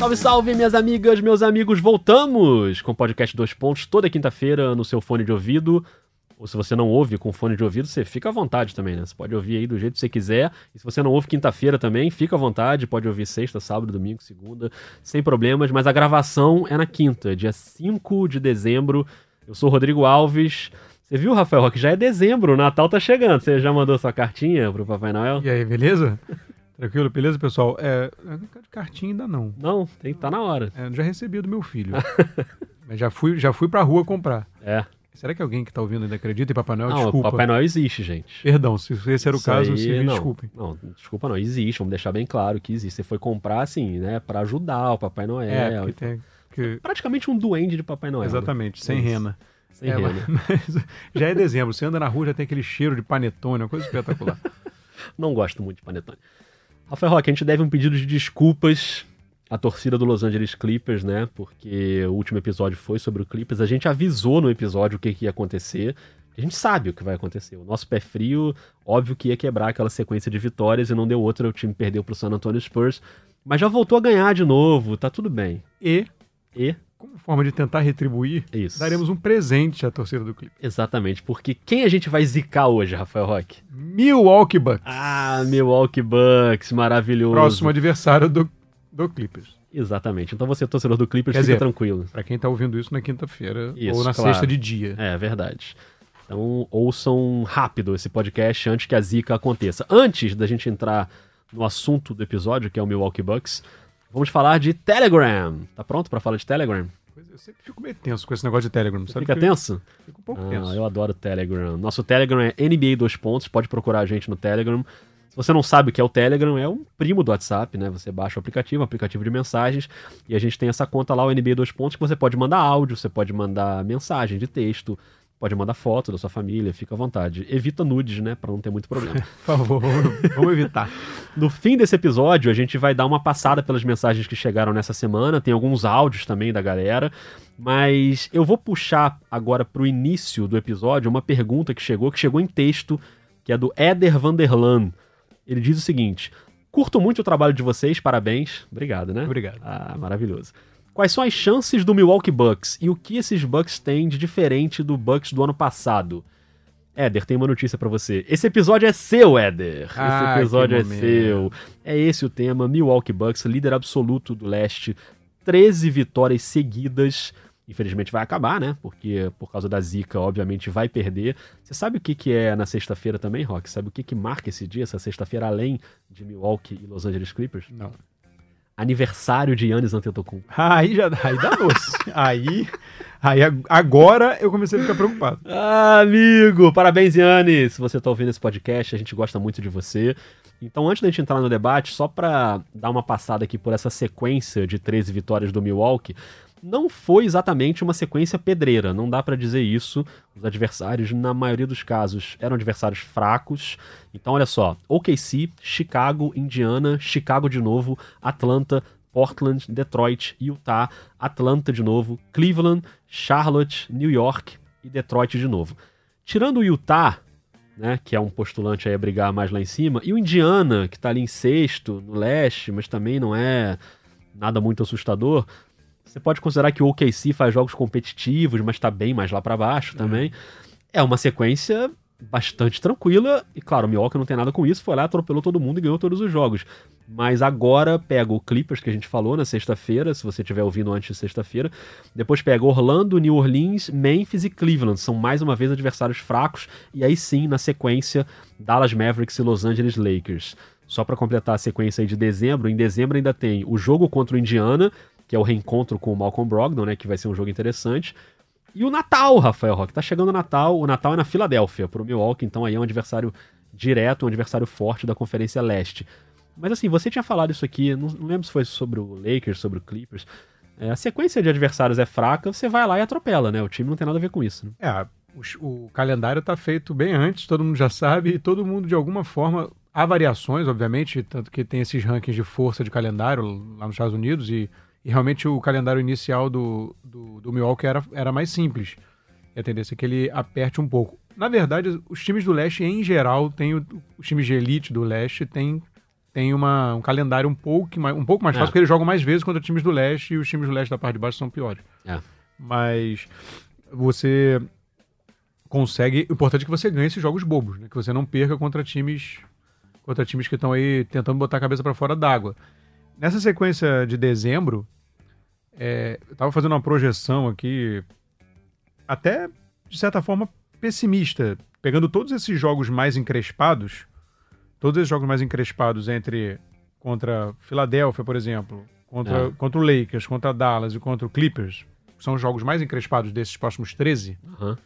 Salve, salve, minhas amigas, meus amigos. Voltamos com o podcast Dois Pontos toda quinta-feira no seu fone de ouvido. Ou se você não ouve com fone de ouvido, você fica à vontade também, né? Você pode ouvir aí do jeito que você quiser. E se você não ouve quinta-feira também, fica à vontade. Pode ouvir sexta, sábado, domingo, segunda, sem problemas. Mas a gravação é na quinta, dia 5 de dezembro. Eu sou o Rodrigo Alves. Você viu, Rafael Roque? Já é dezembro, o Natal tá chegando. Você já mandou sua cartinha pro Papai Noel? E aí, beleza? Tranquilo, beleza, pessoal? É, cartinha ainda não. Não, tem que tá na hora. É, já recebi do meu filho. Mas já fui, já fui pra rua comprar. É. Será que alguém que tá ouvindo ainda acredita em Papai Noel? Não, Desculpa. Papai Noel existe, gente. Perdão, se esse era o Isso caso, aí, se me não. desculpem. Não, desculpa não, existe, vamos deixar bem claro que existe. Você foi comprar, assim, né, pra ajudar o Papai Noel. É, porque tem. Que... Praticamente um duende de Papai Noel. né? Exatamente, sem Isso. rena. Sem É, rena. mas já é dezembro, você anda na rua já tem aquele cheiro de panetone, uma coisa espetacular. Não gosto muito de panetone. Rafael Roque, a gente deve um pedido de desculpas à torcida do Los Angeles Clippers, né? Porque o último episódio foi sobre o Clippers. A gente avisou no episódio o que, que ia acontecer. A gente sabe o que vai acontecer. O nosso pé frio, óbvio que ia quebrar aquela sequência de vitórias e não deu outra. O time perdeu pro San Antonio Spurs. Mas já voltou a ganhar de novo, tá tudo bem. E, E como forma de tentar retribuir, isso. daremos um presente à torcida do Clippers. Exatamente, porque quem a gente vai zicar hoje, Rafael Roque? Milwaukee Bucks. Ah, Milwaukee Bucks, maravilhoso. Próximo adversário do, do Clippers. Exatamente. Então você, torcedor do Clippers, Quer fica dizer, tranquilo. Pra quem tá ouvindo isso na quinta-feira Isso, ou na claro. sexta de dia. É, verdade. Então ouçam rápido esse podcast antes que a zica aconteça. Antes da gente entrar no assunto do episódio, que é o Milwaukee Bucks, vamos falar de Telegram. Tá pronto pra falar de Telegram? É, Eu sempre fico meio tenso com esse negócio de Telegram. Você Sabe fica tenso? eu Fico um pouco Ah, tenso. eu adoro o Telegram. Nosso Telegram é NBA 2 pontos, pode procurar a gente no Telegram. Se você não sabe o que é o Telegram, é um primo do WhatsApp, né? Você baixa o aplicativo, um aplicativo de mensagens, e a gente tem essa conta lá, o NBA 2 pontos, que você pode mandar áudio, você pode mandar mensagem de texto, pode mandar foto da sua família, fica à vontade. Evita nudes, né? Pra não ter muito problema. Por favor, vamos, evitar. No fim desse episódio, a gente vai dar uma passada pelas mensagens que chegaram nessa semana. Tem alguns áudios também da galera. Mas eu vou puxar agora pro início do episódio uma pergunta que chegou, que chegou em texto, que é do Éder Vanderlan. Ele diz o seguinte: Curto muito o trabalho de vocês, parabéns. Obrigado, né? Obrigado. Ah, maravilhoso. Quais são as chances do Milwaukee Bucks e o que esses Bucks têm de diferente do Bucks do ano passado? Éder, tem uma notícia pra você. Esse episódio é seu, Éder. Esse Ah, episódio que é seu. É esse o tema. Milwaukee Bucks, líder absoluto do leste. 13 vitórias seguidas. Infelizmente vai acabar, né? Porque por causa da zica, obviamente, vai perder. Você sabe o que, que é na sexta-feira também, Rock? Sabe o que, que marca esse dia, essa sexta-feira, além de Milwaukee e Los Angeles Clippers? Não. Aniversário de Yannis Antetokounmpo. Aí já aí dá doce. aí, aí ag- agora eu comecei a ficar preocupado. Ah, amigo! Parabéns, Yannis! Se você tá ouvindo esse podcast, a gente gosta muito de você. Então, antes da gente entrar no debate, só pra dar uma passada aqui por essa sequência de 13 vitórias do Milwaukee, não foi exatamente uma sequência pedreira, não dá pra dizer isso. Os adversários, na maioria dos casos, eram adversários fracos. Então, olha só: OKC, Chicago, Indiana, Chicago de novo, Atlanta, Portland, Detroit, Utah, Atlanta de novo, Cleveland, Charlotte, New York e Detroit de novo. Tirando o Utah, né, que é um postulante aí a brigar mais lá em cima, e o Indiana, que tá ali em sexto, no leste, mas também não é nada muito assustador. Você pode considerar que o OKC faz jogos competitivos, mas tá bem mais lá pra baixo também. É uma sequência bastante tranquila, e claro, o Milwaukee não tem nada com isso, foi lá, atropelou todo mundo e ganhou todos os jogos. Mas agora pega o Clippers, que a gente falou na sexta-feira, se você estiver ouvindo antes de sexta-feira. Depois pega Orlando, New Orleans, Memphis e Cleveland. São mais uma vez adversários fracos. E aí sim, na sequência, Dallas Mavericks e Los Angeles Lakers. Só para completar a sequência aí de dezembro, em dezembro ainda tem o jogo contra o Indiana, que é o reencontro com o Malcolm Brogdon, né, que vai ser um jogo interessante. E o Natal, Rafael Roque. Tá chegando o Natal. O Natal é na Filadélfia, pro Milwaukee, então aí é um adversário direto, um adversário forte da Conferência Leste. Mas assim, você tinha falado isso aqui, não, não lembro se foi sobre o Lakers, sobre o Clippers. É, a sequência de adversários é fraca, você vai lá e atropela, né? O time não tem nada a ver com isso. Né? É, o, o calendário tá feito bem antes, todo mundo já sabe, e todo mundo de alguma forma. Há variações, obviamente, tanto que tem esses rankings de força de calendário lá nos Estados Unidos, e, e realmente o calendário inicial do, do, do Milwaukee era, era mais simples. E a tendência é que ele aperte um pouco. Na verdade, os times do leste, em geral, tem o- os times de elite do leste têm tem uma, um calendário um pouco mais, um pouco mais É. fácil, porque eles jogam mais vezes contra times do leste e os times do leste da parte de baixo são piores. É. Mas você consegue. O importante é que você ganhe esses jogos bobos, né? Que você não perca contra times contra times que estão aí tentando botar a cabeça para fora d'água. Nessa sequência de dezembro, é, eu tava fazendo uma projeção aqui, até de certa forma pessimista, pegando todos esses jogos mais encrespados, todos esses jogos mais encrespados entre contra Filadélfia, por exemplo, contra, É. contra o Lakers, contra Dallas e contra o Clippers, que são os jogos mais encrespados desses próximos 13, Aham.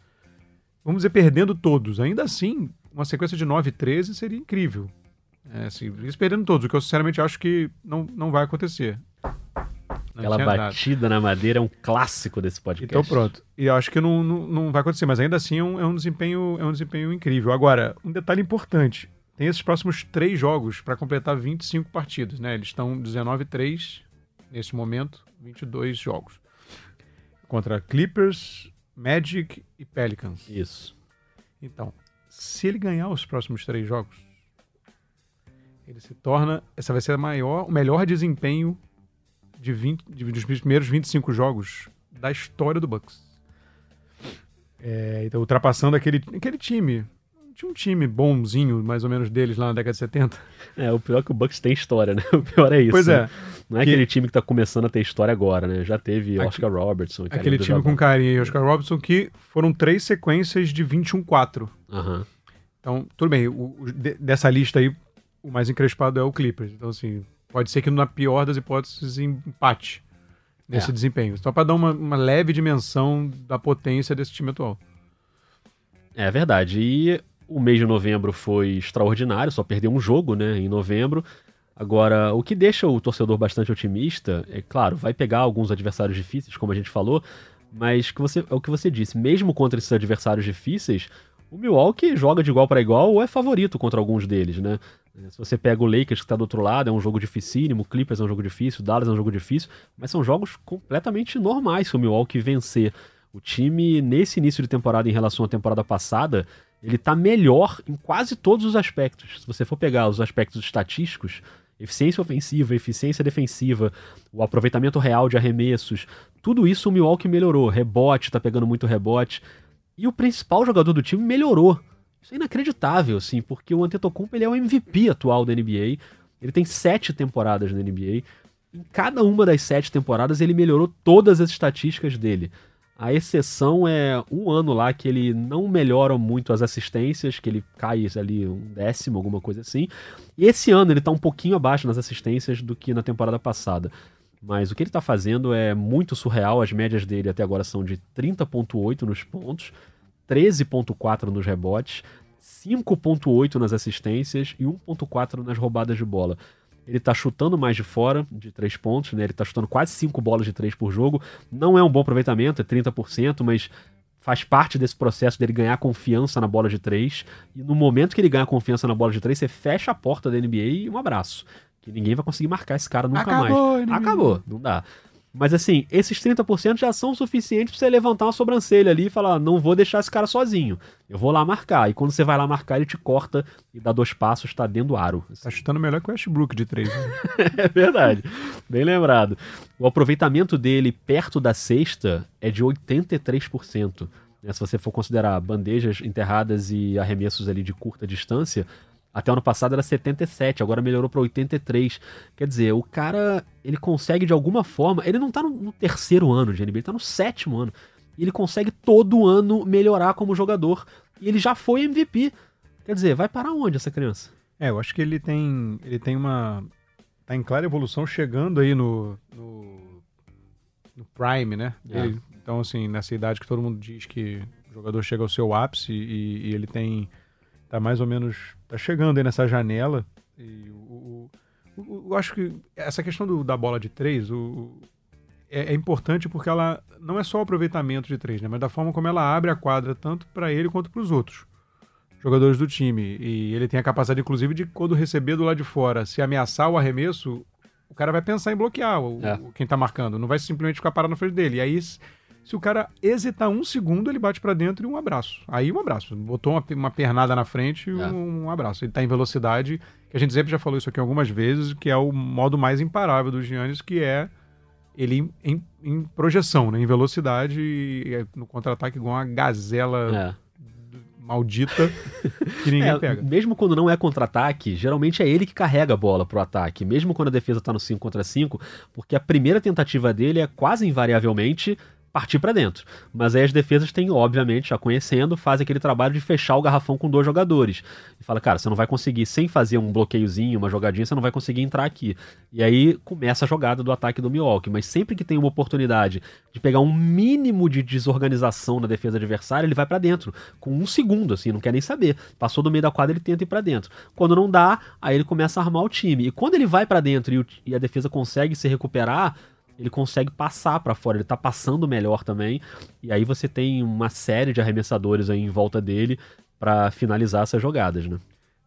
vamos dizer, perdendo todos. Ainda assim, uma sequência de 9 e 13 seria incrível. É, assim, eles perdendo todos, o que eu sinceramente acho que não, não vai acontecer. Não Aquela batida na madeira é um clássico desse podcast. Então pronto. E eu acho que não, não, não vai acontecer, mas ainda assim é um, é um desempenho, é um desempenho incrível. Agora, um detalhe importante: tem esses próximos três jogos para completar 25 partidas, né? Eles estão 19 e 3 nesse momento, 22 jogos. Contra Clippers, Magic e Pelicans. Isso. Então, se ele ganhar os próximos três jogos, ele se torna. Essa vai ser a maior, o melhor desempenho de 20, de- dos primeiros 25 jogos da história do Bucks. É, então, ultrapassando aquele, aquele time. Tinha um time bonzinho, mais ou menos, deles lá na década de 70. É, o pior é que o Bucks tem história, né? O pior é isso. pois né? é, Não é Que- aquele time que tá começando a ter história agora, né? Já teve Oscar Robertson. aquele time com carinha e Oscar Robertson, que foram três sequências de 21-4. Aham. Então, tudo bem, o- o- de- dessa lista aí, o mais encrespado é o Clippers. Então, assim, pode ser que na pior das hipóteses empate nesse É. desempenho. Só para dar uma, uma leve dimensão da potência desse time atual. É verdade. E o mês de novembro foi extraordinário, só perdeu um jogo, né, em novembro. Agora, o que deixa o torcedor bastante otimista, é claro, vai pegar alguns adversários difíceis, como a gente falou, mas que você, é o que você disse, mesmo contra esses adversários difíceis, o Milwaukee joga de igual para igual ou é favorito contra alguns deles, né? Se você pega o Lakers que tá do outro lado, é um jogo dificílimo, o Clippers é um jogo difícil, o Dallas é um jogo difícil, mas são jogos completamente normais se o Milwaukee vencer. O time, nesse início de temporada, em relação à temporada passada, ele tá melhor em quase todos os aspectos. Se você for pegar os aspectos estatísticos, eficiência ofensiva, eficiência defensiva, o aproveitamento real de arremessos, tudo isso o Milwaukee melhorou. Rebote, tá pegando muito rebote. E o principal jogador do time melhorou. Isso é inacreditável, assim, porque o Antetokounmpo ele é o MVP atual da NBA. Ele tem sete temporadas na NBA. Em cada uma das sete temporadas ele melhorou todas as estatísticas dele. A exceção é um ano lá que ele não melhora muito as assistências, que ele cai ali um décimo, alguma coisa assim. E esse ano ele tá um pouquinho abaixo nas assistências do que na temporada passada. Mas o que ele tá fazendo é muito surreal. As médias dele até agora são de 30,8 nos pontos, 13,4 nos rebotes, 5,8 nas assistências e 1,4 nas roubadas de bola. Ele tá chutando mais de fora, de três pontos, né? Ele tá chutando quase cinco bolas de três por jogo. Não é um bom aproveitamento, é 30%, mas faz parte desse processo dele ganhar confiança na bola de três. E no momento que ele ganha confiança na bola de três, você fecha a porta da NBA e um abraço. Que ninguém vai conseguir marcar esse cara nunca mais. Acabou, NBA. Acabou, não dá. Mas assim, esses 30% já são suficientes pra você levantar uma sobrancelha ali e falar: não vou deixar esse cara sozinho. Eu vou lá marcar. E quando você vai lá marcar, ele te corta e dá dois passos, tá dentro do aro. Tá chutando melhor que o Westbrook de três. né? É verdade. Bem lembrado. O aproveitamento dele perto da cesta é de 83%. né? Se você for considerar bandejas enterradas e arremessos ali de curta distância, até ano passado era 77, agora melhorou para 83. Quer dizer, o cara, ele consegue de alguma forma, ele não tá no, terceiro ano de NBA, ele tá no sétimo ano. E ele consegue todo ano melhorar como jogador. E ele já foi MVP. Quer dizer, vai parar onde essa criança? É, eu acho que ele tem, ele tem uma. Tá em clara evolução chegando aí no. no, no prime, né? É. Ele- então, assim, nessa idade que todo mundo diz que o jogador chega ao seu ápice e, e ele tem. Tá mais ou menos. Tá chegando aí nessa janela. E o, o- o- eu acho que essa questão do- da bola de três o, é, é importante porque ela não é só o aproveitamento de três, né? Mas da forma como ela abre a quadra, tanto para ele quanto para os outros jogadores do time. E ele tem a capacidade, inclusive, de quando receber do lado de fora, se ameaçar o arremesso, o cara vai pensar em bloquear o, É. quem tá marcando. Não vai simplesmente ficar parado na frente dele. E aí, Se o cara hesitar um segundo, ele bate para dentro e um abraço. Aí um abraço. Botou uma, uma pernada na frente e é. um, um, abraço. Ele tá em velocidade, que a gente sempre já falou isso aqui algumas vezes, que é o modo mais imparável do Giannis, que é ele em, em projeção, né? em velocidade, e no contra-ataque igual uma gazela. É maldita que ninguém é, pega. Mesmo quando não é contra-ataque, geralmente é ele que carrega a bola pro ataque. Mesmo quando a defesa tá no 5 contra 5, porque a primeira tentativa dele é quase invariavelmente partir para dentro. Mas aí as defesas têm, obviamente, já conhecendo, fazem aquele trabalho de fechar o garrafão com dois jogadores. E fala, cara, você não vai conseguir, sem fazer um bloqueiozinho, uma jogadinha, você não vai conseguir entrar aqui. E aí começa a jogada do ataque do Milwaukee. Mas sempre que tem uma oportunidade de pegar um mínimo de desorganização na defesa adversária, ele vai para dentro. Com um segundo, assim, não quer nem saber. Passou do meio da quadra, ele tenta ir para dentro. Quando não dá, aí ele começa a armar o time. E quando ele vai para dentro e, o, e a defesa consegue se recuperar, ele consegue passar para fora, ele tá passando melhor também. E aí você tem uma série de arremessadores aí em volta dele para finalizar essas jogadas, né?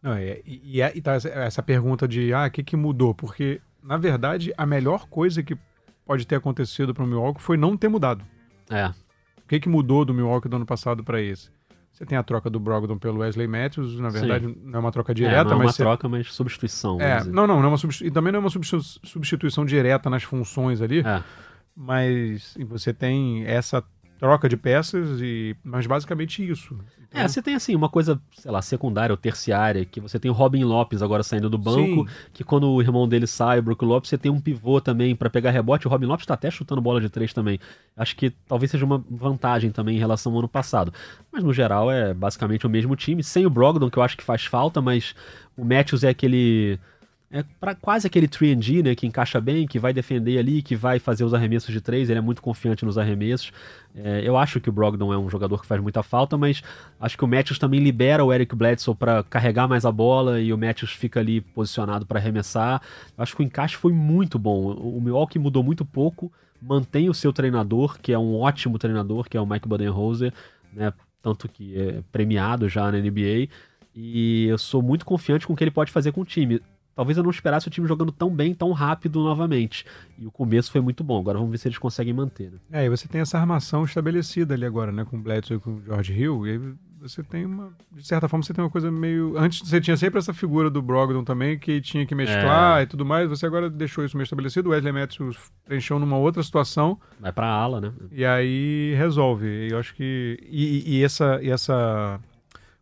Não, é, e, e, é, e tá essa pergunta de ah, o que, que mudou? Porque, na verdade, a melhor coisa que pode ter acontecido para o Milwaukee foi não ter mudado. É. O que, que mudou do Milwaukee do ano passado para esse? Você tem a troca do Brogdon pelo Wesley Matthews, na verdade Sim. não é uma troca direta, é, não é uma mas troca, mas substituição. É, não, não, não é uma substitu... e também não é uma substituição direta nas funções ali. É. Mas você tem essa troca de peças e mas basicamente isso. Então... É, você tem assim uma coisa, sei lá, secundária ou terciária, que você tem o Robin Lopes agora saindo do banco, Sim. que quando o irmão dele sai, o Brook Lopes, você tem um pivô também para pegar rebote, o Robin Lopes tá até chutando bola de três também. Acho que talvez seja uma vantagem também em relação ao ano passado. Mas no geral é basicamente o mesmo time, sem o Brogdon, que eu acho que faz falta, mas o Matthews é aquele é para quase aquele 3D, né, que encaixa bem, que vai defender ali, que vai fazer os arremessos de três, ele é muito confiante nos arremessos. É, eu acho que o Brogdon é um jogador que faz muita falta, mas acho que o Matthews também libera o Eric Bledsoe para carregar mais a bola e o Matthews fica ali posicionado para arremessar. Eu acho que o encaixe foi muito bom. O Milwaukee mudou muito pouco, mantém o seu treinador, que é um ótimo treinador, que é o Mike Budenholzer, né, tanto que é premiado já na NBA. E eu sou muito confiante com o que ele pode fazer com o time talvez eu não esperasse o time jogando tão bem, tão rápido novamente. E o começo foi muito bom. Agora vamos ver se eles conseguem manter. Né? É, e você tem essa armação estabelecida ali agora, né? Com o Bledsoe e com o George Hill. E aí você tem uma. De certa forma, você tem uma coisa meio. Antes você tinha sempre essa figura do Brogdon também, que tinha que mesclar é. e tudo mais. Você agora deixou isso meio estabelecido. O Wesley Matthews preencheu numa outra situação. Vai pra ala, né? E aí resolve. E eu acho que. E, e essa, e essa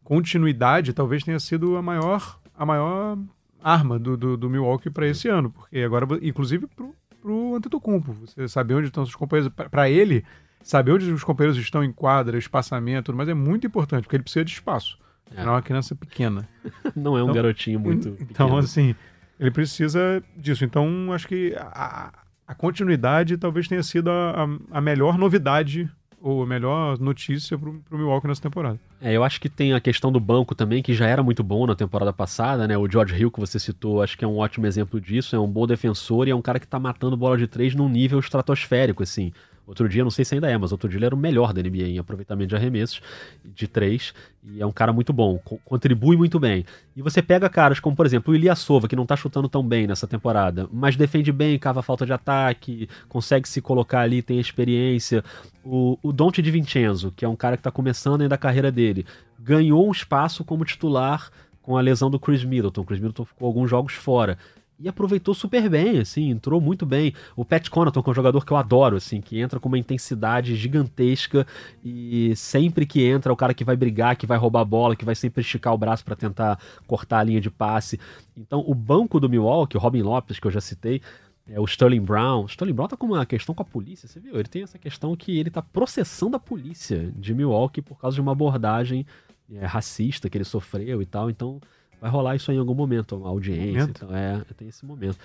continuidade talvez tenha sido a maior a maior arma do, do, do Milwaukee para esse ano, porque agora, inclusive pro, pro Antetokounmpo, você saber onde estão os companheiros, para ele, saber onde os companheiros estão em quadra, espaçamento, mas é muito importante, porque ele precisa de espaço. É, é uma criança pequena. Não é um então, garotinho muito Então, pequeno. assim, ele precisa disso. Então, acho que a, a continuidade talvez tenha sido a, a, a melhor novidade ou a melhor notícia pro, pro Milwaukee nessa temporada. É, eu acho que tem a questão do banco também, que já era muito bom na temporada passada, né? O George Hill, que você citou, acho que é um ótimo exemplo disso. É um bom defensor e é um cara que tá matando bola de três num nível estratosférico, assim. Outro dia, não sei se ainda é, mas outro dia ele era o melhor da NBA em aproveitamento de arremessos de três. E é um cara muito bom, co contribui muito bem. E você pega caras como, por exemplo, o Ilyasova, que não tá chutando tão bem nessa temporada, mas defende bem, cava falta de ataque, consegue se colocar ali, tem experiência. O, o Dante de Vincenzo, que é um cara que tá começando ainda a carreira dele, ganhou um espaço como titular com a lesão do Chris Middleton. O Chris Middleton ficou alguns jogos fora e aproveitou super bem, assim, entrou muito bem. O Pat Connaughton, que é um jogador que eu adoro, assim, que entra com uma intensidade gigantesca e sempre que entra é o cara que vai brigar, que vai roubar a bola, que vai sempre esticar o braço para tentar cortar a linha de passe. Então, o banco do Milwaukee, o Robin Lopes, que eu já citei, é o Sterling Brown. O Sterling Brown tá com uma questão com a polícia, você viu? Ele tem essa questão que ele tá processando a polícia de Milwaukee por causa de uma abordagem é, racista que ele sofreu e tal. Então, vai rolar isso em algum momento, uma audiência. Momento? Então, é, tem esse momento.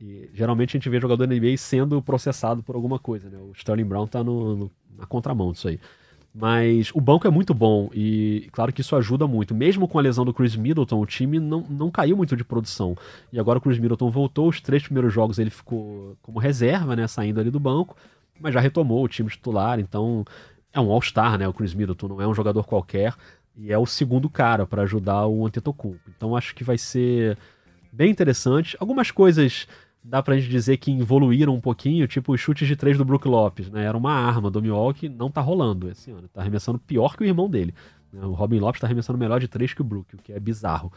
E geralmente a gente vê jogador da NBA sendo processado por alguma coisa, né? O Sterling Brown tá no, no, na contramão disso aí. Mas o banco é muito bom e claro que isso ajuda muito. Mesmo com a lesão do Chris Middleton, o time não, não caiu muito de produção. E agora o Chris Middleton voltou, os três primeiros jogos ele ficou como reserva, né? Saindo ali do banco, mas já retomou o time titular, então é um All-Star, né? O Chris Middleton não é um jogador qualquer. E é o segundo cara para ajudar o Antetokounmpo. Então acho que vai ser bem interessante. Algumas coisas dá pra gente dizer que evoluíram um pouquinho, tipo os chutes de três do Brook Lopes, né? Era uma arma do Milwaukee, não tá rolando esse ano. Tá arremessando pior que o irmão dele. Né? O Robin Lopes tá arremessando melhor de três que o Brook, o que é bizarro.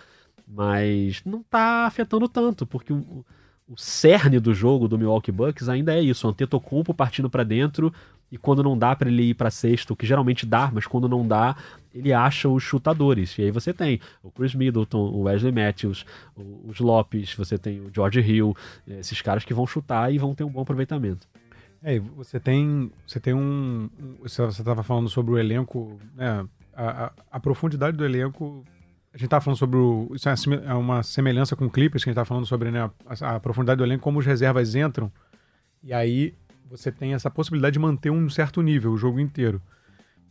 Mas não tá afetando tanto, porque o, o cerne do jogo do Milwaukee Bucks ainda é isso, o Antetokounmpo partindo para dentro e quando não dá para ele ir para sexto, que geralmente dá, mas quando não dá, ele acha os chutadores. E aí você tem o Chris Middleton, o Wesley Matthews, os Lopes, você tem o George Hill, esses caras que vão chutar e vão ter um bom aproveitamento. É, você tem, você tem um, você estava falando sobre o elenco, né, a, a, a profundidade do elenco a gente tá falando sobre o. Isso é uma semelhança com o Clippers, que a gente tá falando sobre né, a, a, profundidade do elenco, como os reservas entram. E aí você tem essa possibilidade de manter um certo nível o jogo inteiro.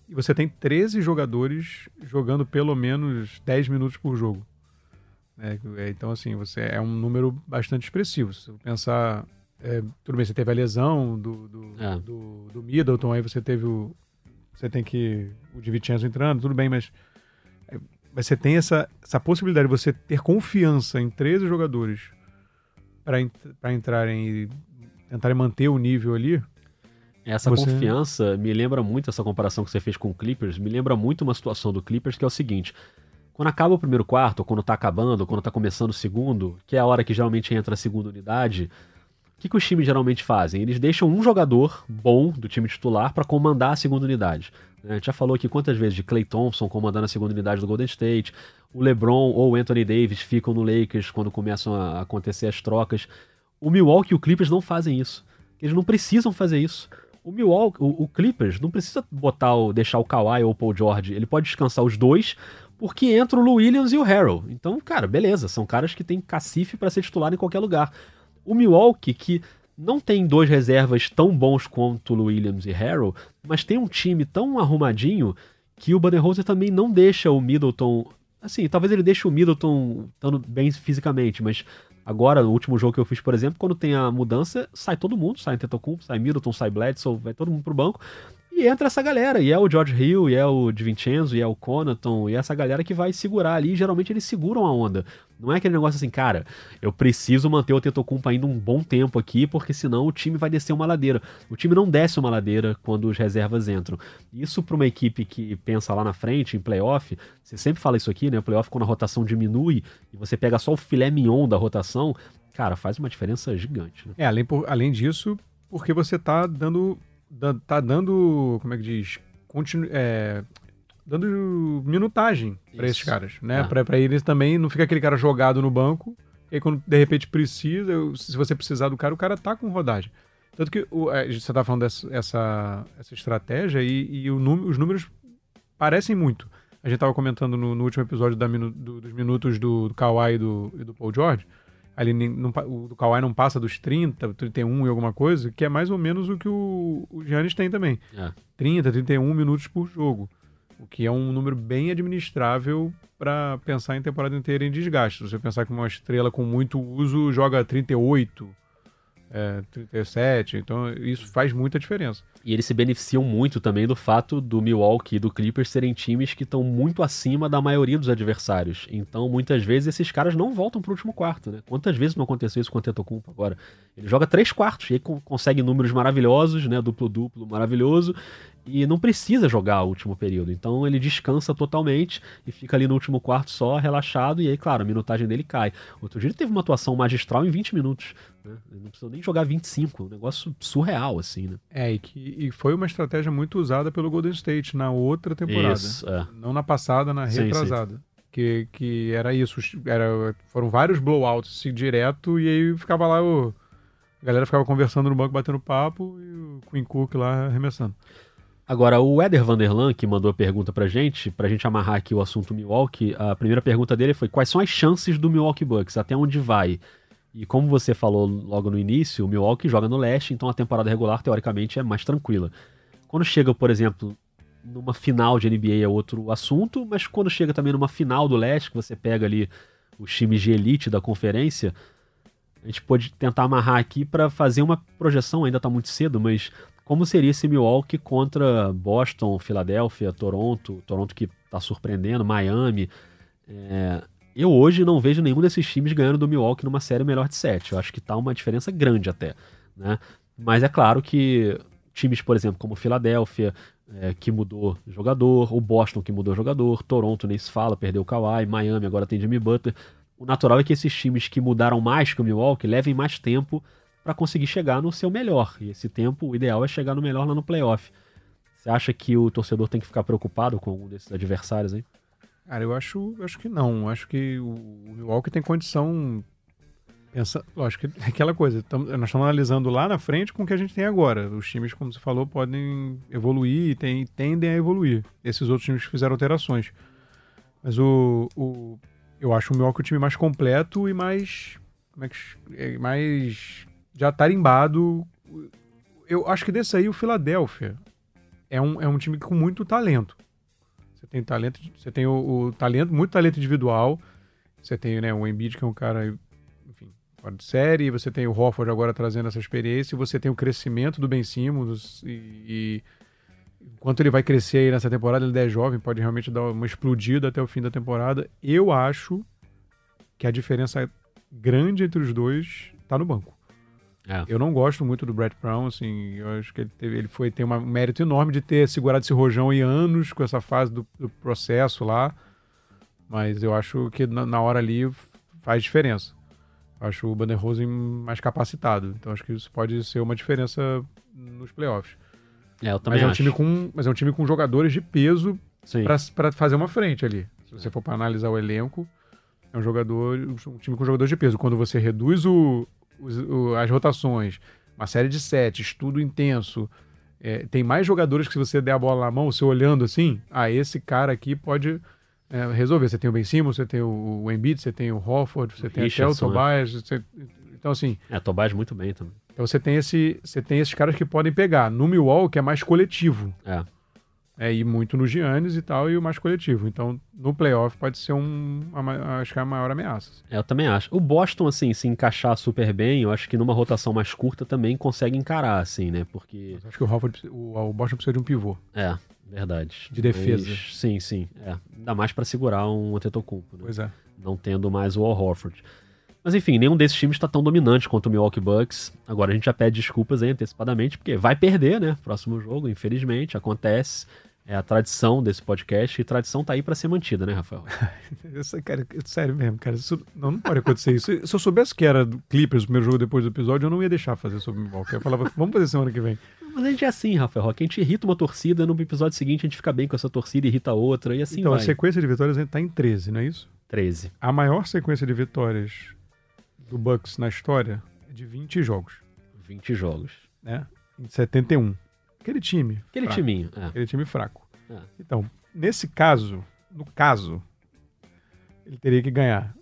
E você tem 13 jogadores jogando pelo menos 10 minutos por jogo. É, é, então, assim, você é um número bastante expressivo. Se você pensar. É, tudo bem, você teve a lesão do, do, é. do, do Middleton, aí você teve o. Você tem que. O Divincenzo entrando, tudo bem, mas você tem essa, essa possibilidade de você ter confiança em 13 jogadores para entrarem e tentarem manter o nível ali. Essa você... confiança me lembra muito essa comparação que você fez com o Clippers, me lembra muito uma situação do Clippers que é o seguinte: quando acaba o primeiro quarto, ou quando tá acabando, ou quando tá começando o segundo, que é a hora que geralmente entra a segunda unidade, o que, que os times geralmente fazem? Eles deixam um jogador bom do time titular para comandar a segunda unidade. A gente já falou aqui quantas vezes de Clay Thompson comandando a segunda unidade do Golden State, o LeBron ou o Anthony Davis ficam no Lakers quando começam a acontecer as trocas. O Milwaukee e o Clippers não fazem isso. Eles não precisam fazer isso. O Milwaukee, o, o Clippers não precisa botar o, deixar o Kawhi ou o Paul George. Ele pode descansar os dois, porque entra o Lou Williams e o Harrell. Então, cara, beleza. São caras que têm cacife para ser titular em qualquer lugar. O Milwaukee, que não tem dois reservas tão bons quanto Williams e Harrell, mas tem um time tão arrumadinho que o Budenholzer também não deixa o Middleton. Assim, talvez ele deixe o Middleton estando bem fisicamente, mas agora, no último jogo que eu fiz, por exemplo, quando tem a mudança, sai todo mundo, sai Antetokounmpo, sai Middleton, sai Bledsoe, vai todo mundo pro banco. E entra essa galera, e é o George Hill, e é o DiVincenzo, e é o Conaton, e é essa galera que vai segurar ali, e geralmente eles seguram a onda. Não é aquele negócio assim, cara, eu preciso manter o Tetocumpo ainda um bom tempo aqui, porque senão o time vai descer uma ladeira. O time não desce uma ladeira quando os reservas entram. Isso para uma equipe que pensa lá na frente, em playoff, você sempre fala isso aqui, né? O playoff quando a rotação diminui, e você pega só o filé mignon da rotação, cara, faz uma diferença gigante. Né? É, além, por, além disso, porque você tá dando tá dando, como é que diz, continu, é, dando minutagem para esses caras, né? Ah. Para eles também não fica aquele cara jogado no banco, e aí quando de repente precisa, se você precisar do cara, o cara tá com rodagem. Tanto que o, é, você tá falando dessa essa, essa estratégia e, e o, os números parecem muito. A gente tava comentando no, no último episódio da, do, dos minutos do, do Kawhi e do, e do Paul George, ali não, o Kawhi não passa dos 30, 31 e alguma coisa, que é mais ou menos o que o, o Giannis tem também. É. 30, 31 minutos por jogo. O que é um número bem administrável para pensar em temporada inteira em desgaste. Se você pensar que uma estrela com muito uso joga 38, é, 37, então isso faz muita diferença. E eles se beneficiam muito também do fato do Milwaukee e do Clippers serem times que estão muito acima da maioria dos adversários. Então, muitas vezes, esses caras não voltam pro último quarto, né? Quantas vezes não aconteceu isso com o Tetocumpo agora? Ele joga três quartos e aí consegue números maravilhosos, né? Duplo-duplo maravilhoso e não precisa jogar o último período. Então ele descansa totalmente e fica ali no último quarto só, relaxado, e aí, claro, a minutagem dele cai. Outro dia ele teve uma atuação magistral em 20 minutos. Né? Ele não precisou nem jogar 25, um negócio surreal, assim, né? É, e, que, e foi uma estratégia muito usada pelo Golden State na outra temporada. Isso, é. Não na passada, na retrasada. Sim, sim. Que, que era isso, era, foram vários blowouts assim, direto, e aí ficava lá o. A galera ficava conversando no banco, batendo papo, e o Queen Cook lá arremessando. Agora, o Eder Vanderlan, que mandou a pergunta pra gente, pra gente amarrar aqui o assunto Milwaukee, a primeira pergunta dele foi quais são as chances do Milwaukee Bucks, até onde vai? E como você falou logo no início, o Milwaukee joga no leste, então a temporada regular, teoricamente, é mais tranquila. Quando chega, por exemplo, numa final de NBA é outro assunto, mas quando chega também numa final do leste, que você pega ali os times de elite da conferência, a gente pode tentar amarrar aqui para fazer uma projeção, ainda está muito cedo, mas como seria esse Milwaukee contra Boston, Filadélfia, Toronto, Toronto que está surpreendendo, Miami. É, eu hoje não vejo nenhum desses times ganhando do Milwaukee numa série melhor de sete. Eu acho que tá uma diferença grande até, né? Mas é claro que times, por exemplo, como Filadélfia, é, que mudou jogador, o Boston que mudou jogador, Toronto nem se fala, perdeu o Kawhi, Miami agora tem Jimmy Butler. O natural é que esses times que mudaram mais que o Milwaukee levem mais tempo para conseguir chegar no seu melhor. E esse tempo, o ideal é chegar no melhor lá no playoff. Você acha que o torcedor tem que ficar preocupado com algum desses adversários, hein? Cara, eu acho, acho que não. Acho que o Milwaukee tem condição. Pensa, lógico que é aquela coisa. nós estamos analisando lá na frente com o que a gente tem agora. Os times, como você falou, podem evoluir e tem, tendem a evoluir. Esses outros times fizeram alterações. Mas o, o eu acho o Milwaukee o time mais completo e mais. Como é que. É mais. Já tarimbado. Eu acho que desse aí o Philadelphia é um, é um time com muito talento. Tem talento, você tem o, o talento, muito talento individual. Você tem né, o Embiid, que é um cara, enfim, fora de série. Você tem o Hofford agora trazendo essa experiência. Você tem o crescimento do Ben Simmons e, e enquanto ele vai crescer aí nessa temporada, ele é jovem, pode realmente dar uma explodida até o fim da temporada. Eu acho que a diferença grande entre os dois está no banco. É. Eu não gosto muito do Brett Brown, assim, eu acho que ele, teve, ele foi, tem um mérito enorme de ter segurado esse rojão em anos com essa fase do, do processo lá, mas eu acho que na, na hora ali faz diferença. Eu acho o Bannerhosen mais capacitado, então acho que isso pode ser uma diferença nos playoffs. É, eu também mas é um acho. time com, mas é um time com jogadores de peso para fazer uma frente ali. Se você for para analisar o elenco, é um jogador, um time com jogadores de peso. Quando você reduz o, o, as rotações, uma série de sete, estudo intenso, é, tem mais jogadores que se você der a bola na mão, você olhando assim, ah, esse cara aqui pode é, resolver. Você tem o Ben Simmons, você tem o, o Embiid, você tem o Hofford, você tem Richardson, até o Tobias. Né? Você, então, assim... É, Tobias muito bem também. Então você tem, esse, você tem esses caras que podem pegar. No Milwaukee é mais coletivo. É é, e muito no Giannis e tal, e o mais coletivo. Então, no playoff pode ser um, a, acho que é a maior ameaça. É, eu também acho. O Boston, assim, se encaixar super bem, eu acho que numa rotação mais curta também consegue encarar, assim, né? Porque... Mas acho que o, Hofford, o, o Boston precisa de um pivô. É, verdade. De defesa. Mas, sim, sim. É. Ainda mais para segurar um Antetokounmpo, né? Pois é. Não tendo mais o Al Horford. Mas enfim, nenhum desses times está tão dominante quanto o Milwaukee Bucks. Agora a gente já pede desculpas aí antecipadamente, porque vai perder, né? Próximo jogo, infelizmente, acontece. É a tradição desse podcast e tradição tá aí para ser mantida, né, Rafael? Essa, cara, sério mesmo, cara. Isso, não, não pode acontecer isso. Se eu soubesse que era do Clippers o primeiro jogo depois do episódio, eu não ia deixar fazer sobre o. Eu falava, vamos fazer semana que vem. Mas a gente é assim, Rafael Roque. A gente irrita uma torcida, no episódio seguinte a gente fica bem com essa torcida, irrita outra e assim então, vai. Então a sequência de vitórias está em 13, não é isso? 13. A maior sequência de vitórias do Bucks na história é de 20 jogos. 20 jogos. Né? Em 71. Aquele time. Aquele fraco. timinho. É. Aquele time fraco. É. Então, nesse caso, no caso, ele teria que ganhar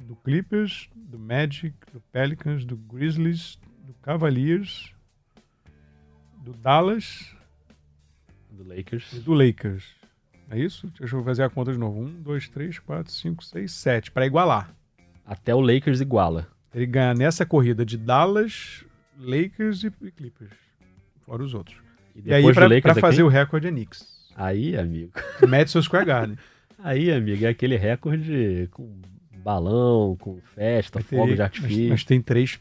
do Clippers, do Magic, do Pelicans, do Grizzlies, do Cavaliers, do Dallas, do Lakers. E do Lakers. É isso? Deixa eu fazer a conta de novo. Um, dois, três, quatro, cinco, seis, sete. Para igualar. Até o Lakers iguala. Ele ganha nessa corrida de Dallas, Lakers e Clippers. Fora os outros. E, e aí, pra, pra fazer o recorde é Knicks. Aí, amigo. Madison Square Garden. Aí, amigo, é aquele recorde com balão, com festa, fogo de artifício. Mas, mas, tem três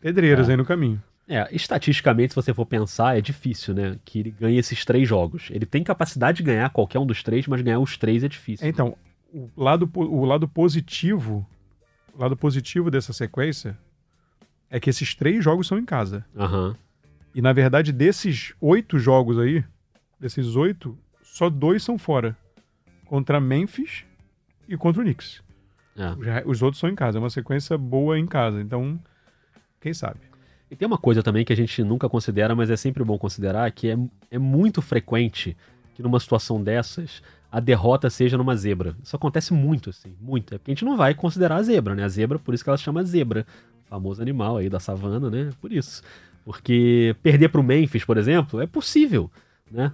pedreiras é. aí no caminho. É, estatisticamente, se você for pensar, é difícil, né? Que ele ganhe esses três jogos. Ele tem capacidade de ganhar qualquer um dos três, mas ganhar os três é difícil. Então, o lado, o lado positivo, o lado positivo dessa sequência é que esses três jogos são em casa. Aham. Uhum. E na verdade, desses oito jogos aí, desses oito, só dois são fora. Contra Memphis e contra o Knicks. É. Os outros são em casa. É uma sequência boa em casa. Então, quem sabe? E tem uma coisa também que a gente nunca considera, mas é sempre bom considerar, que é, é muito frequente que numa situação dessas a derrota seja numa zebra. Isso acontece muito, assim, muito. É porque a gente não vai considerar a zebra, né? A zebra, por isso que ela se chama zebra. Famoso animal aí da savana, né? Por isso. Porque perder para o Memphis, por exemplo, é possível. Né?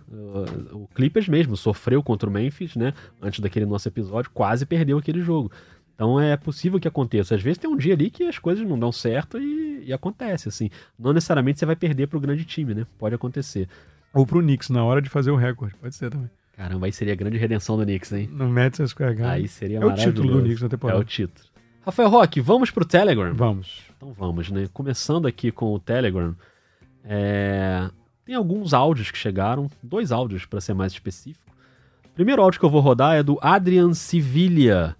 O Clippers mesmo sofreu contra o Memphis, né? Antes daquele nosso episódio, quase perdeu aquele jogo. Então é possível que aconteça. Às vezes tem um dia ali que as coisas não dão certo e, e acontece, assim. Não necessariamente você vai perder para o grande time, né? Pode acontecer. Ou para o Knicks na hora de fazer o recorde, pode ser também. Caramba, aí seria a grande redenção do Knicks, hein? No Madison Square Garden. Aí seria é o título do Knicks na É temporada. o título. Rafael Roque, vamos pro Telegram? Vamos. Então vamos, né? Começando aqui com o Telegram. é, Tem alguns áudios que chegaram, dois áudios para ser mais específico. O primeiro áudio que eu vou rodar é do Adrian Civilia.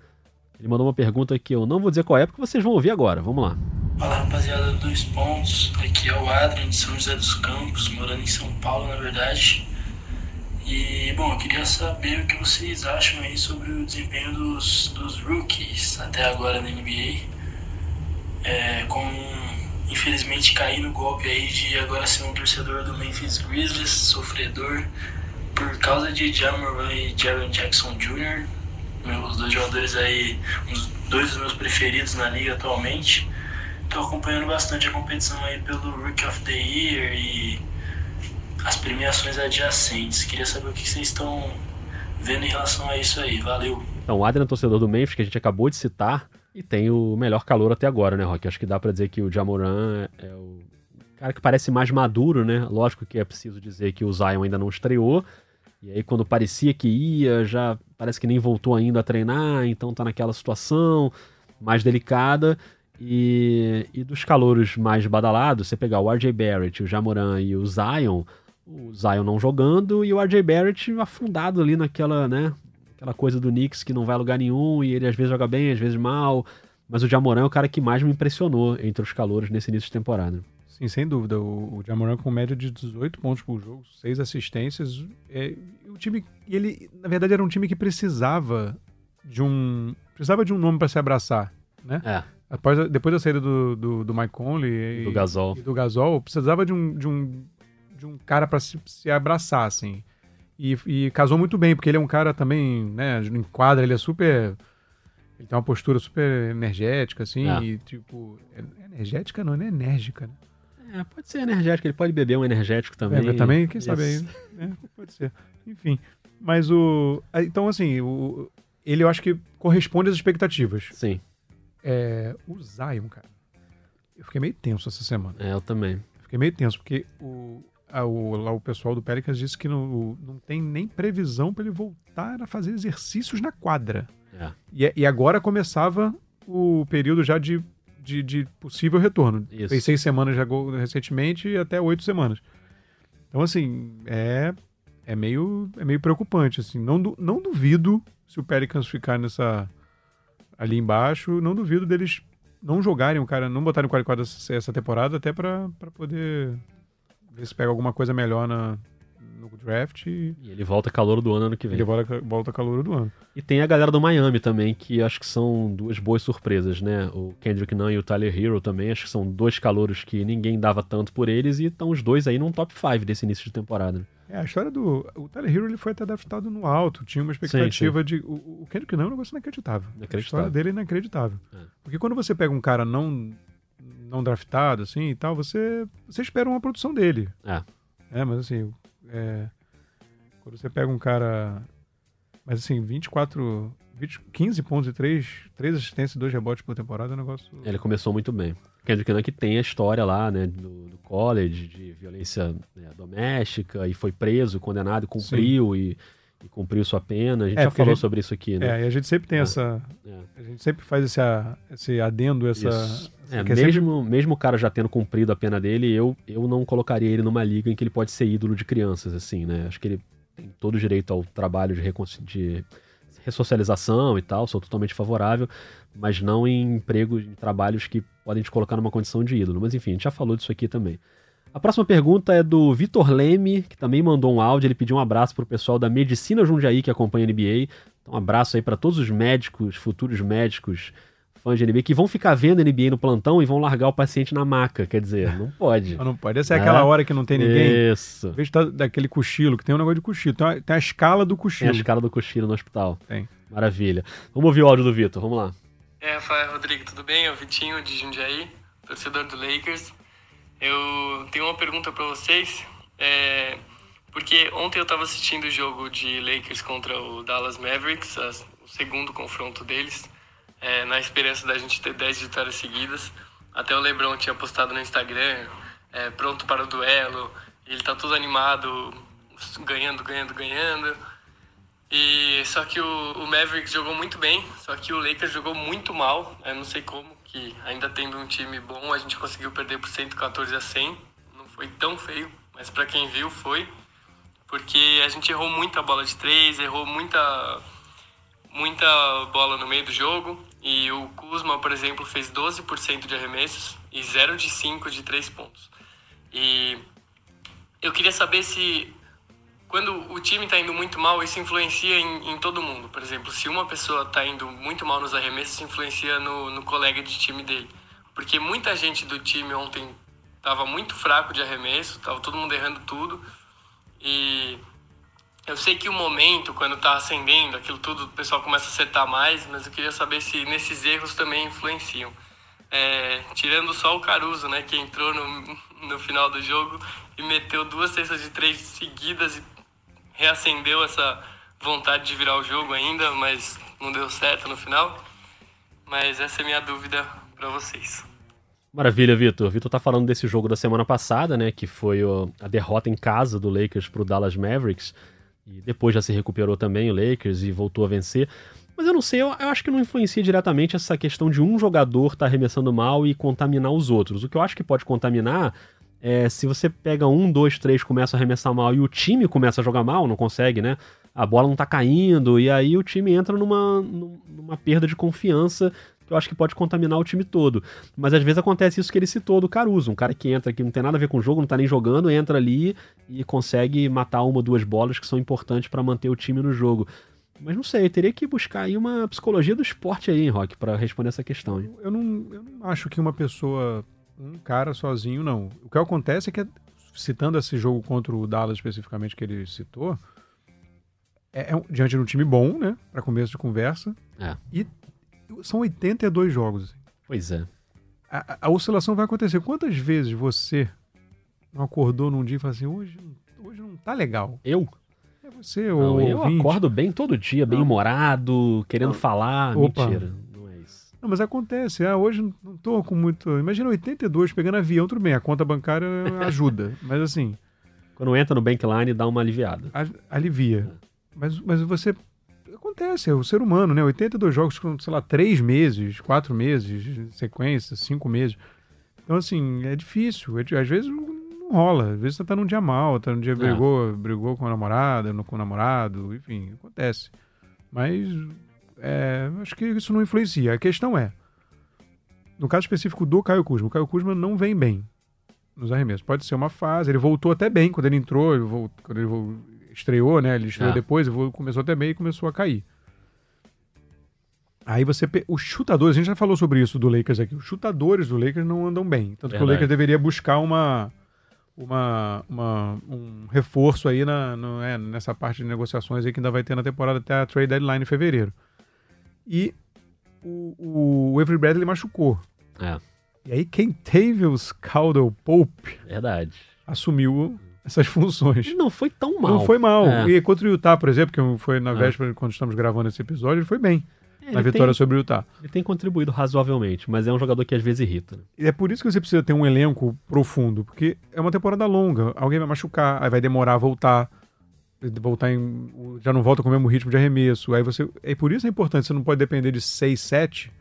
Ele mandou uma pergunta que eu não vou dizer qual é, porque vocês vão ouvir agora. Vamos lá. Fala rapaziada do Dois Pontos, aqui é o Adrian de São José dos Campos, morando em São Paulo na verdade. E bom, eu queria saber o que vocês acham aí sobre o desempenho dos, dos rookies até agora na NBA. É, com infelizmente cair no golpe aí de agora ser um torcedor do Memphis Grizzlies, sofredor, por causa de Jamoran e Jaron Jackson Jr., meus dois jogadores aí, uns dois dos meus preferidos na liga atualmente. Tô acompanhando bastante a competição aí pelo Rookie of the Year e as premiações adjacentes. Queria saber o que vocês estão vendo em relação a isso aí. Valeu! Então, o Adrian torcedor do Memphis, que a gente acabou de citar, e tem o melhor calor até agora, né, Rock? Acho que dá pra dizer que o Jamoran é o cara que parece mais maduro, né? Lógico que é preciso dizer que o Zion ainda não estreou, e aí quando parecia que ia, já parece que nem voltou ainda a treinar, então tá naquela situação mais delicada. E, e dos calouros mais badalados, você pegar o RJ Barrett, o Jamoran e o Zion, o Zion não jogando e o RJ Barrett afundado ali naquela, né, aquela coisa do Knicks que não vai a lugar nenhum e ele às vezes joga bem, às vezes mal. Mas o Jamoran é o cara que mais me impressionou entre os calouros nesse início de temporada. Sim, sem dúvida. O, o Jamoran com média de 18 pontos por jogo, 6 assistências. É, o time, ele, na verdade, era um time que precisava de um. Precisava de um nome para se abraçar, né? É, Após, depois da saída do, do, do Mike Conley e do Gasol. e do Gasol, precisava de um, de um, de um cara para se, se abraçar, assim. E, e casou muito bem, porque ele é um cara também, né, em quadra, ele é super... Ele tem uma postura super energética, assim, É. e tipo... é- energética não, não é enérgica, né? É, pode ser energético, ele pode beber um energético também. É, também, quem sabe aí, né? Pode ser. Enfim, mas o... Então, assim, o, ele eu acho que corresponde às expectativas. Sim, É, o Zion, cara, eu fiquei meio tenso essa semana. é, eu também. Fiquei meio tenso, porque o, a- o, lá o pessoal do Pelicans disse que não, não tem nem previsão para ele voltar a fazer exercícios na quadra. É. E, e agora começava o período já de, de, de possível retorno. Isso. Fez seis semanas já recentemente e até oito semanas. Então, assim, é, é, meio, é meio preocupante. Assim. Não, du- não duvido se o Pelicans ficar nessa ali embaixo, não duvido deles não jogarem o cara, não botarem o quadra essa, temporada, até pra poder ver se pega alguma coisa melhor na, no draft e E ele volta calor do ano ano que vem. ele volta, volta calor do ano. E tem a galera do Miami também, que acho que são duas boas surpresas, né? O Kendrick Nunn e o Tyler Hero também, acho que são dois calouros que ninguém dava tanto por eles e estão os dois aí num top 5 desse início de temporada. né? É, a história do. O Tyler Hero ele foi até draftado no alto, tinha uma expectativa de. O, o Kendrick não é um negócio inacreditável. A Inacreditável. história dele é inacreditável. É. Porque quando você pega um cara não, não draftado, assim e tal, você, você espera uma produção dele. É. É, mas assim. é, quando você pega um cara. Mas assim, 24. 20, 15 pontos e 3, 3 assistências e 2 rebotes por temporada é um negócio. Ele começou muito bem. Kendrick Nunn que tem a história lá, né, do, do college, de violência né, doméstica, e foi preso, condenado, cumpriu e, e cumpriu sua pena. A gente É, já falou gente- sobre isso aqui, né? É, e a gente sempre tem É. essa. É. A gente sempre faz esse, esse adendo, essa. Isso. É, é sempre- mesmo, mesmo o cara já tendo cumprido a pena dele, eu, eu não colocaria ele numa liga em que ele pode ser ídolo de crianças, assim, né? Acho que ele tem todo o direito ao trabalho de, reconci- de ressocialização e tal, sou totalmente favorável, mas não em empregos, em trabalhos que podem te colocar numa condição de ídolo. Mas enfim, a gente já falou disso aqui também. A próxima pergunta é do Vitor Leme, que também mandou um áudio. Ele pediu um abraço pro pessoal da Medicina Jundiaí que acompanha a NBA. Então, um abraço aí para todos os médicos, futuros médicos, fãs de NBA, que vão ficar vendo a NBA no plantão e vão largar o paciente na maca. Quer dizer, não pode. Mas não pode. Essa é É. aquela hora que não tem ninguém. Isso. De tá daquele cochilo, que tem um negócio de cochilo. Tem a, tem a escala do Tem cochilo. a escala do cochilo no hospital. Tem. Maravilha. Vamos ouvir o áudio do Vitor, vamos lá. É, Rafael Rodrigo, tudo bem? É o Vitinho de Jundiaí, torcedor do Lakers. Eu tenho uma pergunta para vocês, é, porque ontem eu estava assistindo o jogo de Lakers contra o Dallas Mavericks, as- o segundo confronto deles, é, na esperança da gente ter 10 vitórias seguidas. Até o LeBron tinha postado no Instagram, é, pronto para o duelo, ele tá todo animado, ganhando, ganhando, ganhando. E só que o, o Mavericks jogou muito bem, só que o Lakers jogou muito mal. Eu não sei como que ainda tendo um time bom, a gente conseguiu perder por 114 a 100. Não foi tão feio, mas para quem viu foi, porque a gente errou muita bola de três, errou muita muita bola no meio do jogo e o Kuzma, por exemplo, fez 12% de arremessos e 0 de 5 de 3 pontos. E eu queria saber se quando o time está indo muito mal, isso influencia em, em, todo mundo. Por exemplo, se uma pessoa está indo muito mal nos arremessos, isso influencia no, no colega de time dele. Porque muita gente do time ontem estava muito fraco de arremesso, estava todo mundo errando tudo. E eu sei que o momento, quando está acendendo, aquilo tudo, o pessoal começa a acertar mais, mas eu queria saber se nesses erros também influenciam. É, tirando só o Caruso, né, que entrou no, no final do jogo e meteu duas cestas de três seguidas e reacendeu essa vontade de virar o jogo ainda, mas não deu certo no final. Mas essa é minha dúvida para vocês. Maravilha, Vitor. Vitor tá falando desse jogo da semana passada, né, que foi a derrota em casa do Lakers pro Dallas Mavericks. E depois já se recuperou também o Lakers e voltou a vencer. Mas eu não sei, eu, eu acho que não influencia diretamente essa questão de um jogador estar tá arremessando mal e contaminar os outros. O que eu acho que pode contaminar é se você pega um, dois, três, começa a arremessar mal e o time começa a jogar mal, não consegue, né? A bola não tá caindo, e aí o time entra numa, numa perda de confiança que eu acho que pode contaminar o time todo. Mas às vezes acontece isso que ele citou do Caruso, um cara que entra que não tem nada a ver com o jogo, não tá nem jogando, entra ali e consegue matar uma ou duas bolas que são importantes para manter o time no jogo. Mas não sei, teria que buscar aí uma psicologia do esporte aí, Rock, para responder essa questão. Hein? Eu, não, eu não acho que uma pessoa, um cara sozinho, não. O que acontece é que, citando esse jogo contra o Dallas especificamente que ele citou, é, é diante de um time bom, né, para começo de conversa, é. e são 82 jogos. Assim. Pois é. A, a, oscilação vai acontecer. Quantas vezes você não acordou num dia e falou assim, hoje, hoje não tá legal? Eu? É você, não, Eu ouvinte. acordo bem todo dia, bem humorado, querendo não. falar. Opa. Mentira. Não é mas acontece. Ah, hoje não tô com muito... Imagina 82 pegando avião, tudo bem. A conta bancária ajuda. mas assim... Quando entra no Bankline, dá uma aliviada. Alivia. É. Mas, mas você acontece, é o ser humano, né? 82 jogos com, sei lá, 3 meses, 4 meses, sequência, 5 meses. Então, assim, é difícil. É, às vezes não rola. Às vezes você tá num dia mal, tá num dia é. brigou, brigou com a namorada, com o namorado, enfim, acontece. Mas é, acho que isso não influencia. A questão é, no caso específico do Caio Kuzma, o Caio Kuzma não vem bem nos arremessos. Pode ser uma fase, ele voltou até bem quando ele entrou, ele voltou, quando ele estreou, né? Ele estreou é. depois, começou até bem e começou a cair. Aí você. Os chutadores, a gente já falou sobre isso do Lakers aqui. Os chutadores do Lakers não andam bem. Tanto Verdade. que o Lakers deveria buscar uma, uma, uma um reforço aí na, no, é, nessa parte de negociações aí que ainda vai ter na temporada até a trade deadline em fevereiro. E o, o Avery Bradley machucou. É. E aí quem teve os Caldwell Pope Verdade. assumiu essas funções. Não foi tão mal. Não foi mal. É. E contra o Utah, por exemplo, que foi na é. véspera, quando estamos gravando esse episódio, ele foi bem. É, na vitória tem, sobre o Utah. Ele tem contribuído razoavelmente, mas é um jogador que às vezes irrita. Né? E é por isso que você precisa ter um elenco profundo, porque é uma temporada longa. Alguém vai machucar, aí vai demorar a voltar. Voltar em. Já não volta com o mesmo ritmo de arremesso. Aí você. É por isso é importante, você não pode depender de 6, 7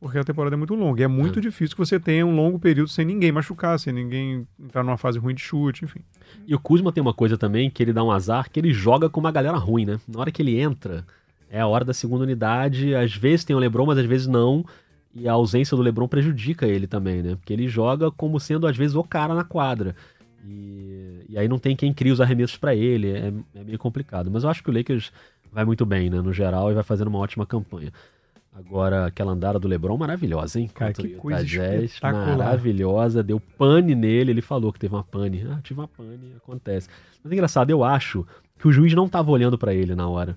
porque a temporada é muito longa. E é muito é. difícil que você tenha um longo período sem ninguém machucar, sem ninguém entrar numa fase ruim de chute, enfim. E o Kuzma tem uma coisa também que ele dá um azar, que ele joga com uma galera ruim, né? Na hora que ele entra, é a hora da segunda unidade, às vezes tem o LeBron, mas às vezes não. E a ausência do LeBron prejudica ele também, né? Porque ele joga como sendo às vezes o cara na quadra. E, e aí não tem quem cria os arremessos para ele, é, é meio complicado. Mas eu acho que o Lakers vai muito bem, né, no geral, e vai fazendo uma ótima campanha. Agora, aquela andada do Lebron maravilhosa, hein? Cara, que coisa Jazz, maravilhosa. Deu pane nele, ele falou que teve uma pane. Ah, tive uma pane, acontece. Mas é engraçado, eu acho que o juiz não estava olhando para ele na hora.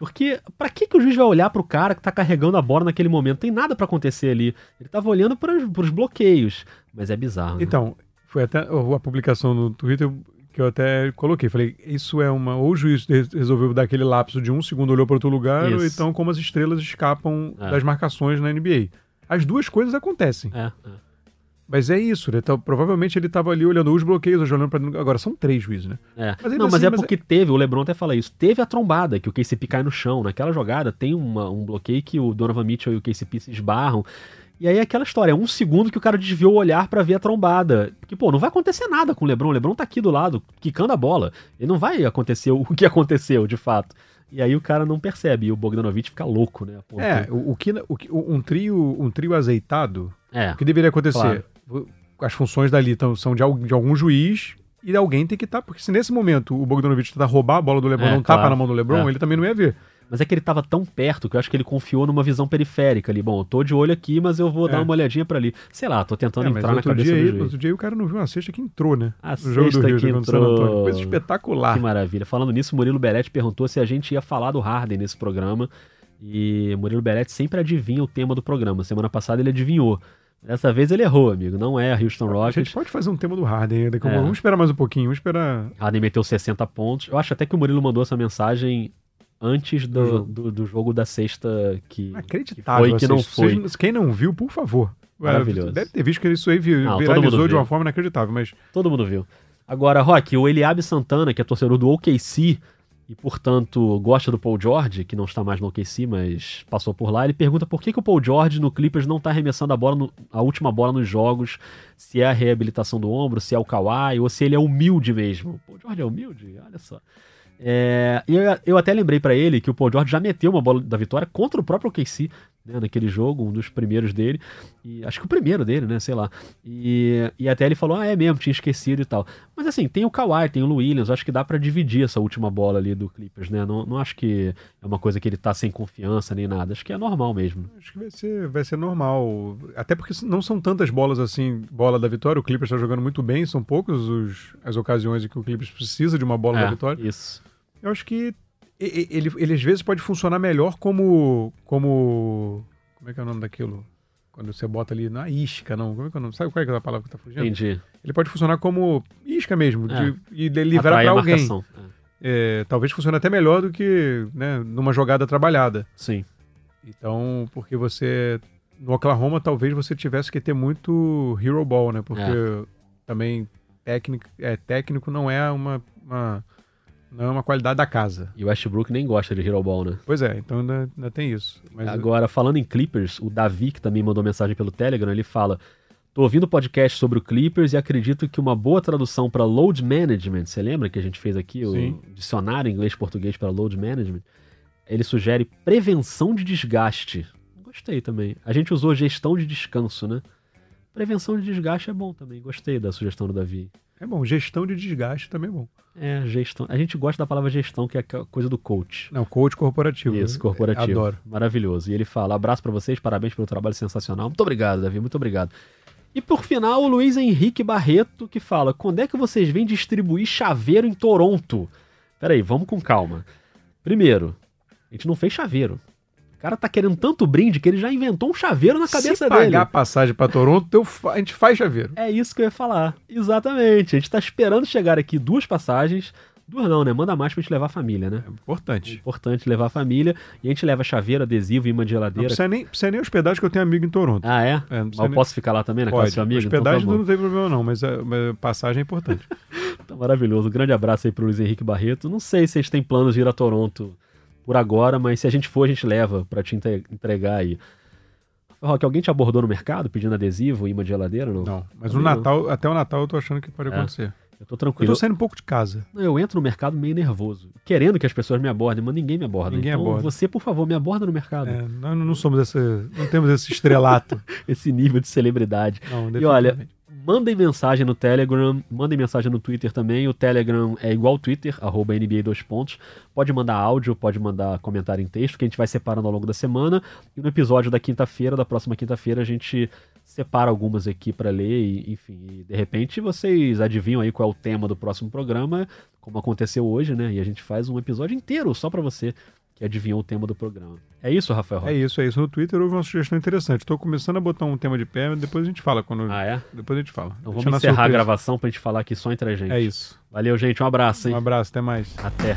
Porque para que, que o juiz vai olhar pro cara que tá carregando a bola naquele momento? Tem nada para acontecer ali. Ele tava olhando para os bloqueios. Mas é bizarro. Né? Foi até a publicação no Twitter que eu até coloquei. Falei, isso é uma. Ou o juiz resolveu dar aquele lapso de um segundo, olhou para outro lugar, isso. ou então como as estrelas escapam é. das marcações na NBA. As duas coisas acontecem. É, é. Mas é isso, né? Então, provavelmente ele estava ali olhando os bloqueios, olhando para Agora são três juízes, né? É. Mas não, mas assim, é mas porque teve, o Lebron até fala isso, teve a trombada, que o KCP cai no chão. Naquela jogada tem uma- um bloqueio que o Donovan Mitchell e o KCP se esbarram. E aí é aquela história, é um segundo que o cara desviou o olhar pra ver a trombada. Porque, pô, não vai acontecer nada com o Lebron. O Lebron tá aqui do lado, quicando a bola. Ele não vai acontecer o que aconteceu, de fato. E aí o cara não percebe. E o Bogdanovich fica louco, né? ponto- É, o, o que, o que- um, trio, um trio azeitado, É. o que deveria acontecer? As funções dali tão, são de, de algum juiz e alguém tem que estar. porque se nesse momento o Bogdanovich tentar roubar a bola do Lebron, É, não tapa claro. na mão do Lebron, É. ele também não ia ver. Mas é que ele tava tão perto que eu acho que ele confiou numa visão periférica ali. Bom, eu tô de olho aqui, mas eu vou É. dar uma olhadinha pra ali. Sei lá, tô tentando É, entrar na cabeça dia, do juiz. outro dia o cara não viu uma cesta que entrou, né? A no jogo do sexta Rio, que entrou. Coisa espetacular. Que maravilha. Falando nisso, Murilo Beretti perguntou se a gente ia falar do Harden nesse programa. E Murilo Beretti sempre adivinha o tema do programa. Semana passada ele adivinhou. Dessa vez ele errou, amigo. Não é a Houston A Rockets. gente pode fazer um tema do Harden ainda. É. Vamos esperar mais um pouquinho. Vamos esperar. Harden meteu 60 pontos. Eu acho até que o Murilo mandou essa mensagem antes do, Do jogo. do, do jogo da sexta que, Inacreditável. que foi que não foi. vocês- quem não viu, por favor. Maravilhoso. Deve ter visto que isso aí viralizou de uma forma inacreditável, mas Todo mundo viu. Agora, Rock, o Eliabe Santana, que é torcedor do OKC e, portanto, gosta do Paul George, que não está mais no OKC, mas passou por lá, ele pergunta por que, que o Paul George no Clippers não está arremessando a, bola no- a última bola nos jogos, se é a reabilitação do ombro, se é o Kawhi, ou se ele é humilde mesmo. O Paul George é humilde? Olha só. É, e eu, eu até lembrei pra ele que o Paul George já meteu uma bola da vitória contra o próprio OKC, né, naquele jogo, um dos primeiros dele, e acho que o primeiro dele, né, sei lá. E, e até ele falou, ah, é mesmo, tinha esquecido e tal. Mas assim, tem o Kawhi, tem o Lou Williams, acho que dá pra dividir essa última bola ali do Clippers, né? Não, não acho que é uma coisa que ele tá sem confiança nem nada, acho que é normal mesmo. acho que vai ser, vai ser normal. Até porque não são tantas bolas assim, bola da vitória. O Clippers está jogando muito bem, são poucas os- as ocasiões em que o Clippers precisa de uma bola é, da vitória. Isso. Eu acho que e- e- ele, ele às vezes pode funcionar melhor como. como. Como é que é o nome daquilo? Quando você bota ali na isca, não. Como é que é o nome? Sabe qual é aquela palavra que tá fugindo? Entendi. Ele pode funcionar como isca mesmo, de, É. e de livrar Atrai para a alguém. É, É, talvez funcione até melhor do que né, numa jogada trabalhada. Sim. Então, porque você. No Oklahoma, talvez você tivesse que ter muito hero ball, né? Porque É. também técnico, é, técnico não é uma, uma- não é uma qualidade da casa. E o Westbrook nem gosta de Hero Ball, né? Pois é, então ainda, ainda tem isso. Mas Agora, falando em Clippers, o Davi, que também mandou mensagem pelo Telegram, ele fala: Tô ouvindo o podcast sobre o Clippers e acredito que uma boa tradução para load management, você lembra que a gente fez aqui Sim. o dicionário inglês-português para load management? Ele sugere prevenção de desgaste. Gostei também. A gente usou gestão de descanso, né? Prevenção de desgaste é bom também. Gostei da sugestão do Davi. É bom, gestão de desgaste também é bom. É, gestão. A gente gosta da palavra gestão, que é a coisa do coach. Não, coach corporativo. Isso, Eu corporativo. Adoro. Maravilhoso. E ele fala: abraço pra vocês, parabéns pelo trabalho sensacional. Muito obrigado, Davi, muito obrigado. E por final, o Luiz Henrique Barreto que fala: quando é que vocês vêm distribuir chaveiro em Toronto? Peraí, vamos com calma. Primeiro, a gente não fez chaveiro. O cara tá querendo tanto brinde que ele já inventou um chaveiro na cabeça Se pagar dele. a passagem para Toronto, a gente faz chaveiro. É isso que eu ia falar. Exatamente. A gente tá esperando chegar aqui duas passagens. Duas não, né? Manda mais pra gente levar a família, né? É É importante. importante levar a família. E a gente leva chaveiro, adesivo, imã de Não geladeira. precisa nem, precisa nem hospedagem que eu tenho amigo em Toronto. Ah, é? É, não Mas eu nem- posso ficar lá também na casa do Pode. seu amigo? Hospedagem então, tá não tem problema não, mas, a, mas a passagem é importante. Tá maravilhoso. Um grande abraço aí pro Luiz Henrique Barreto. Não sei se eles têm planos de ir a Toronto por agora, mas se a gente for, a gente leva pra te entre- entregar aí. Rock, alguém te abordou no mercado pedindo adesivo, imã de geladeira? Não. Não, mas Também no não. Natal, até o Natal eu tô achando que pode É. acontecer. Eu tô Eu tranquilo. tô saindo um pouco de casa. Não, Eu entro no mercado meio nervoso, querendo que as pessoas me abordem, mas ninguém me aborda. Ninguém então, aborda. você, por favor, me aborda no mercado. É, nós não somos esse, não temos esse estrelato. Esse nível de celebridade. Não, E olha. Mandem mensagem no Telegram, mandem mensagem no Twitter também. O Telegram é igual ao Twitter, arroba NBA dois pontos. Pode mandar áudio, pode mandar comentário em texto, que a gente vai separando ao longo da semana. E no episódio da quinta-feira, da próxima quinta-feira, a gente separa algumas aqui para ler. E, enfim, de repente vocês adivinham aí qual é o tema do próximo programa, como aconteceu hoje, né? E a gente faz um episódio inteiro só para você que adivinhou o tema do programa. É isso, Rafael? É isso, é isso. No Twitter houve uma sugestão interessante. Estou começando a botar um tema de pé, mas depois a gente fala. Quando... Ah, é? Depois a gente fala. Então vamos encerrar a gravação pra gente falar aqui só entre a gente. É isso. Valeu, gente. Um abraço, hein? Um abraço, até mais. Até.